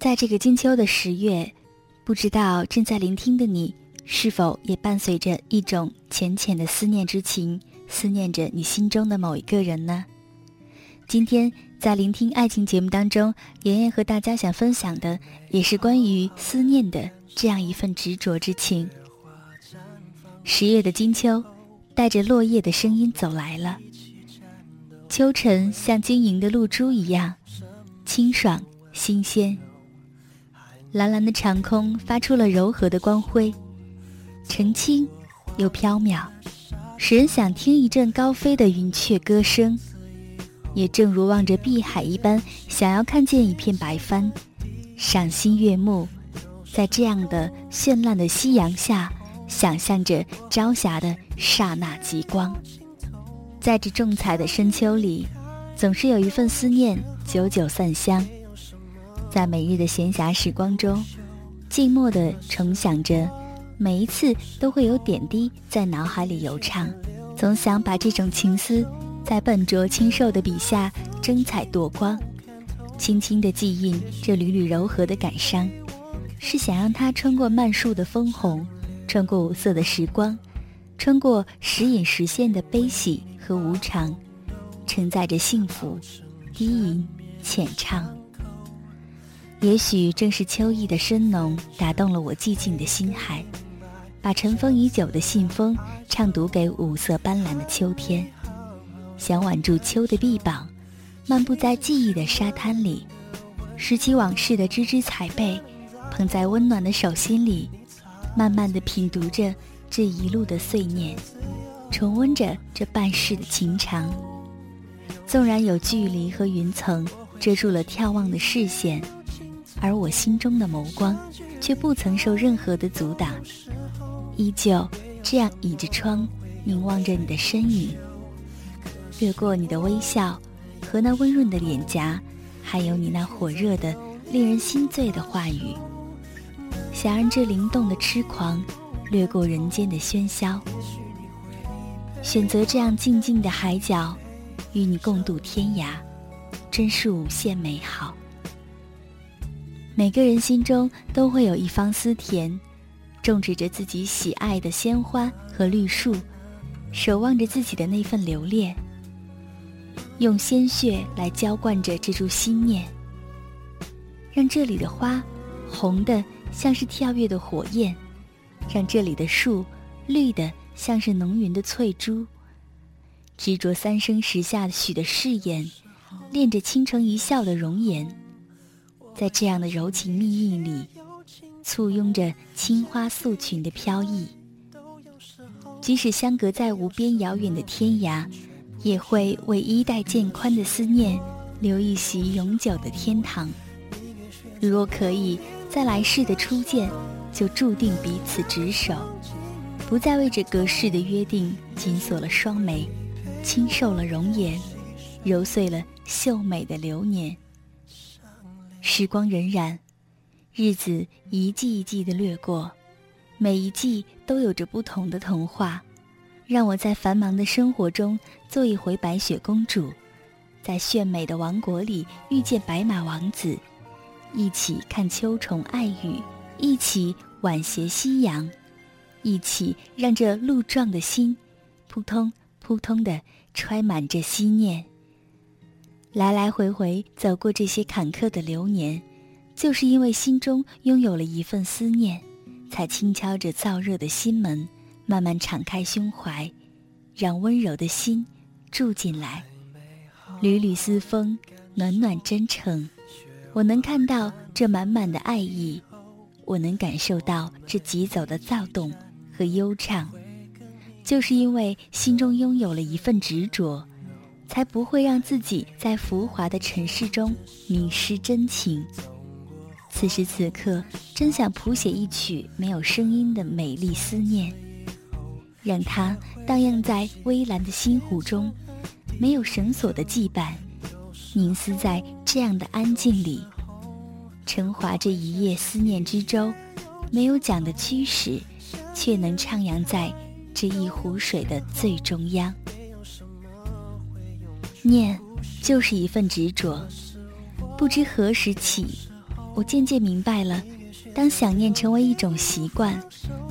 在这个金秋的十月，不知道正在聆听的你，是否也伴随着一种浅浅的思念之情，思念着你心中的某一个人呢？今天在聆听爱情节目当中，妍妍和大家想分享的，也是关于思念的这样一份执着之情。十月的金秋，带着落叶的声音走来了，秋晨像晶莹的露珠一样，清爽新鲜。蓝蓝的长空发出了柔和的光辉，澄清又飘渺，使人想听一阵高飞的云雀歌声，也正如望着碧海一般，想要看见一片白帆，赏心悦目。在这样的绚烂的夕阳下，想象着朝霞的刹那极光。在这重彩的深秋里，总是有一份思念，久久散香。在每日的闲暇时光中，静默地重想着，每一次都会有点滴在脑海里游唱，总想把这种情思在笨拙清瘦的笔下争彩夺光，轻轻地记印这缕缕柔和的感伤，是想让它穿过漫树的枫红，穿过五色的时光，穿过时隐时现的悲喜和无常，承载着幸福，低吟浅唱。也许正是秋意的深浓打动了我寂静的心海，把尘封已久的信封唱读给五色斑斓的秋天。想挽住秋的臂膀，漫步在记忆的沙滩里，拾起往事的枝枝彩贝，捧在温暖的手心里，慢慢的品读着这一路的碎念，重温着这半世的情长。纵然有距离和云层遮住了眺望的视线。而我心中的眸光，却不曾受任何的阻挡，依旧这样倚着窗，凝望着你的身影，掠过你的微笑和那温润的脸颊，还有你那火热的、令人心醉的话语，想让这灵动的痴狂掠过人间的喧嚣，选择这样静静的海角，与你共度天涯，真是无限美好。每个人心中都会有一方思田，种植着自己喜爱的鲜花和绿树，守望着自己的那份留恋。用鲜血来浇灌着这株心念，让这里的花红的像是跳跃的火焰，让这里的树绿的像是浓云的翠珠。执着三生石下许的誓言，恋着倾城一笑的容颜。在这样的柔情蜜意里，簇拥着青花素裙的飘逸。即使相隔在无边遥远的天涯，也会为衣带渐宽的思念留一席永久的天堂。如若可以在来世的初见，就注定彼此执手，不再为这隔世的约定紧锁了双眉，轻瘦了容颜，揉碎了秀美的流年。时光荏苒，日子一季一季的掠过，每一季都有着不同的童话。让我在繁忙的生活中做一回白雪公主，在炫美的王国里遇见白马王子，一起看秋虫爱语，一起挽携夕阳，一起让这鹿撞的心扑通扑通的揣满着思念。来来回回走过这些坎坷的流年，就是因为心中拥有了一份思念，才轻敲着燥热的心门，慢慢敞开胸怀，让温柔的心住进来。缕缕丝风，暖暖真诚。我能看到这满满的爱意，我能感受到这疾走的躁动和悠畅，就是因为心中拥有了一份执着。才不会让自己在浮华的尘世中迷失真情。此时此刻，真想谱写一曲没有声音的美丽思念，让它荡漾在微蓝的星湖中，没有绳索的羁绊，凝思在这样的安静里，沉划这一叶思念之舟，没有桨的驱使，却能徜徉在这一湖水的最中央。念，就是一份执着。不知何时起，我渐渐明白了：当想念成为一种习惯，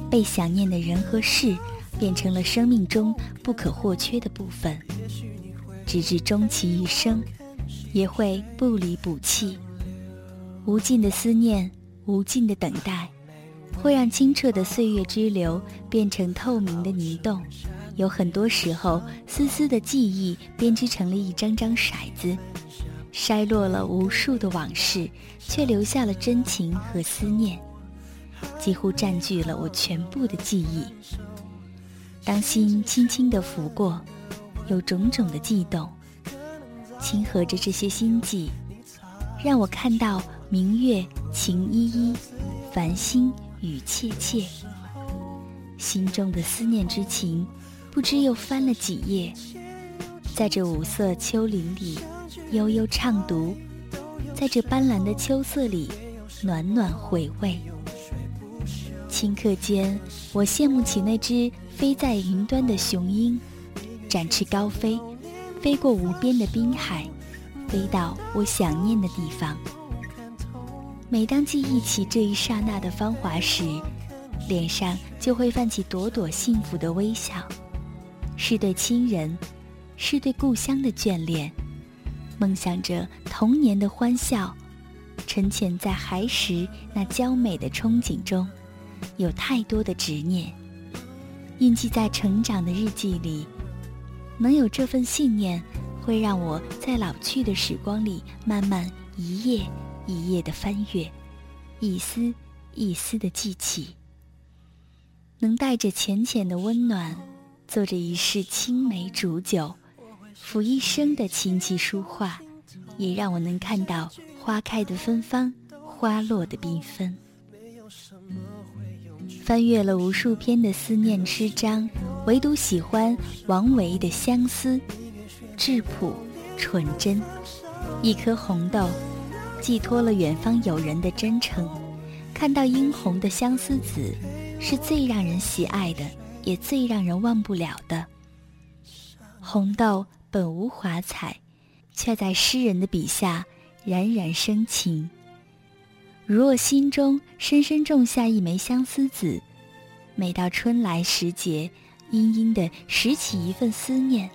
被想念的人和事变成了生命中不可或缺的部分，直至终其一生，也会不离不弃。无尽的思念，无尽的等待，会让清澈的岁月之流变成透明的泥洞。有很多时候，丝丝的记忆编织成了一张张骰子，筛落了无数的往事，却留下了真情和思念，几乎占据了我全部的记忆。当心轻轻地拂过，有种种的悸动，亲和着这些心悸，让我看到明月情依依，繁星雨切切，心中的思念之情。不知又翻了几页，在这五色秋林里悠悠畅读，在这斑斓的秋色里暖暖回味。顷刻间，我羡慕起那只飞在云端的雄鹰，展翅高飞，飞过无边的滨海，飞到我想念的地方。每当记忆起这一刹那的芳华时，脸上就会泛起朵朵幸福的微笑。是对亲人，是对故乡的眷恋，梦想着童年的欢笑，沉潜在孩时那娇美的憧憬中，有太多的执念，印记在成长的日记里。能有这份信念，会让我在老去的时光里，慢慢一页一页的翻阅，一丝一丝的记起，能带着浅浅的温暖。做着一世青梅煮酒，抚一生的琴棋书画，也让我能看到花开的芬芳，花落的缤纷。翻阅了无数篇的思念诗章，唯独喜欢王维的《相思》，质朴纯真。一颗红豆，寄托了远方友人的真诚。看到殷红的相思子，是最让人喜爱的。也最让人忘不了的。红豆本无华彩，却在诗人的笔下冉冉生情。如若心中深深种下一枚相思子，每到春来时节，殷殷的拾起一份思念，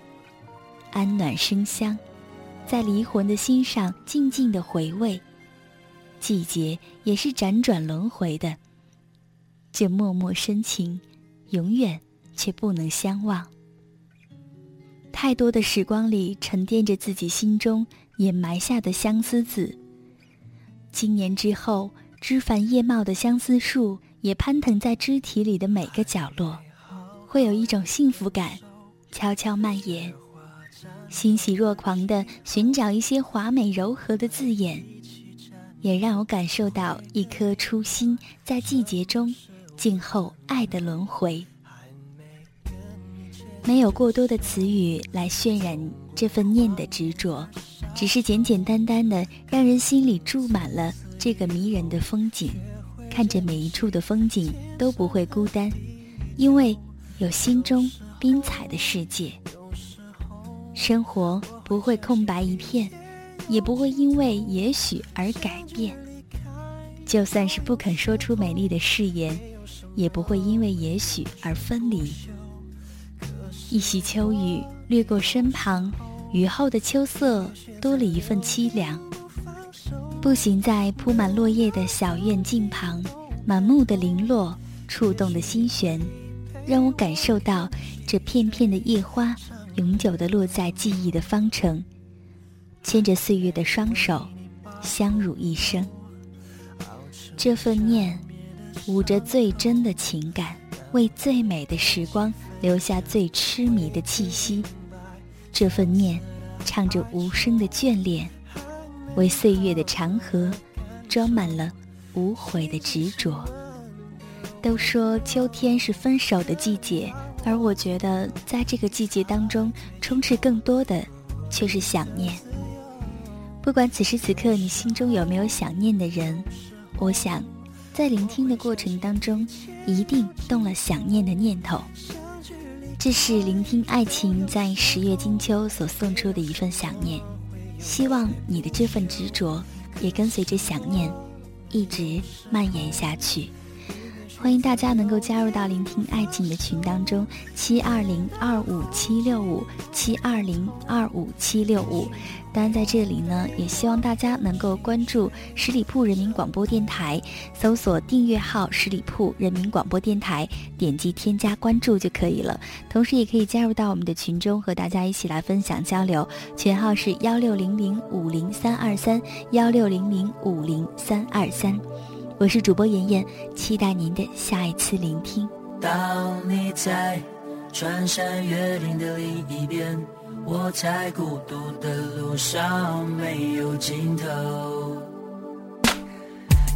安暖生香，在离魂的心上静静的回味。季节也是辗转轮回的，这脉脉深情。永远却不能相忘。太多的时光里沉淀着自己心中掩埋下的相思子。今年之后，枝繁叶茂的相思树也攀藤在枝体里的每个角落，会有一种幸福感悄悄蔓延，欣喜若狂地寻找一些华美柔和的字眼，也让我感受到一颗初心在季节中。静候爱的轮回，没有过多的词语来渲染这份念的执着，只是简简单单的，让人心里住满了这个迷人的风景。看着每一处的风景都不会孤单，因为有心中冰彩的世界。生活不会空白一片，也不会因为也许而改变。就算是不肯说出美丽的誓言。也不会因为也许而分离。一袭秋雨掠过身旁，雨后的秋色多了一份凄凉。步行在铺满落叶的小院径旁，满目的零落，触动的心弦，让我感受到这片片的叶花，永久的落在记忆的方程，牵着岁月的双手，相濡一生。这份念。捂着最真的情感，为最美的时光留下最痴迷的气息。这份念，唱着无声的眷恋，为岁月的长河装满了无悔的执着。都说秋天是分手的季节，而我觉得在这个季节当中，充斥更多的却是想念。不管此时此刻你心中有没有想念的人，我想，在聆听的过程当中，一定动了想念的念头。这是聆听爱情在十月金秋所送出的一份想念，希望你的这份执着也跟随着想念，一直蔓延下去。欢迎大家能够加入到聆听爱情的群当中，七二零二五七六五七二零二五七六五。当然，在这里呢，也希望大家能够关注十里铺人民广播电台，搜索订阅号“十里铺人民广播电台”，点击添加关注就可以了。同时，也可以加入到我们的群中，和大家一起来分享交流。群号是幺六零零五零三二三幺六零零五零三二三。我是主播妍妍，期待您的下一次聆听。当你在穿山越岭的另一边，我在孤独的路上没有尽头。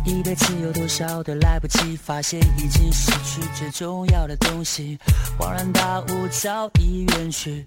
一辈子有多少的来不及，发现已经失去最重要的东西，恍然大悟早已远去。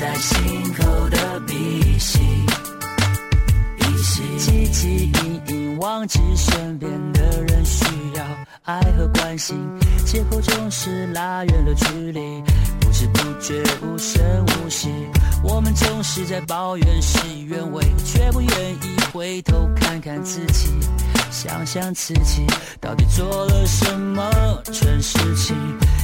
在心。口的鼻息，鼻息。汲汲营营忘记身边的人需要爱和关心，借口总是拉远了距离，不知不觉无声无息。我们总是在抱怨事与愿违，却不愿意回头看看自己，想想自己到底做了什么蠢事情。